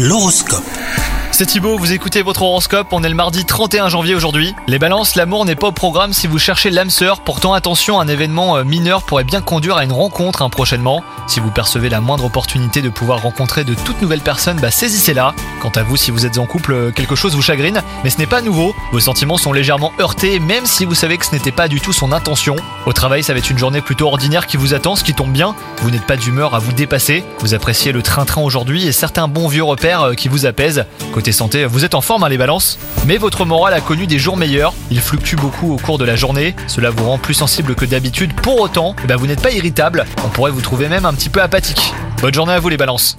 L'horoscope. C'est Thibaut, vous écoutez votre horoscope, on est le mardi 31 janvier aujourd'hui. Les balances, l'amour n'est pas au programme si vous cherchez l'âme sœur, pourtant attention, un événement euh, mineur pourrait bien conduire à une rencontre hein, prochainement. Si vous percevez la moindre opportunité de pouvoir rencontrer de toutes nouvelles personnes, bah saisissez-la. Quant à vous, si vous êtes en couple, euh, quelque chose vous chagrine, mais ce n'est pas nouveau. Vos sentiments sont légèrement heurtés, même si vous savez que ce n'était pas du tout son intention. Au travail, ça va être une journée plutôt ordinaire qui vous attend, ce qui tombe bien. Vous n'êtes pas d'humeur à vous dépasser. Vous appréciez le train-train aujourd'hui et certains bons vieux repères euh, qui vous apaisent. Côté santé, vous êtes en forme hein, les balances, mais votre morale a connu des jours meilleurs. Il fluctue beaucoup au cours de la journée. Cela vous rend plus sensible que d'habitude. Pour autant, eh ben, vous n'êtes pas irritable. On pourrait vous trouver même un petit peu apathique. Bonne journée à vous les balances.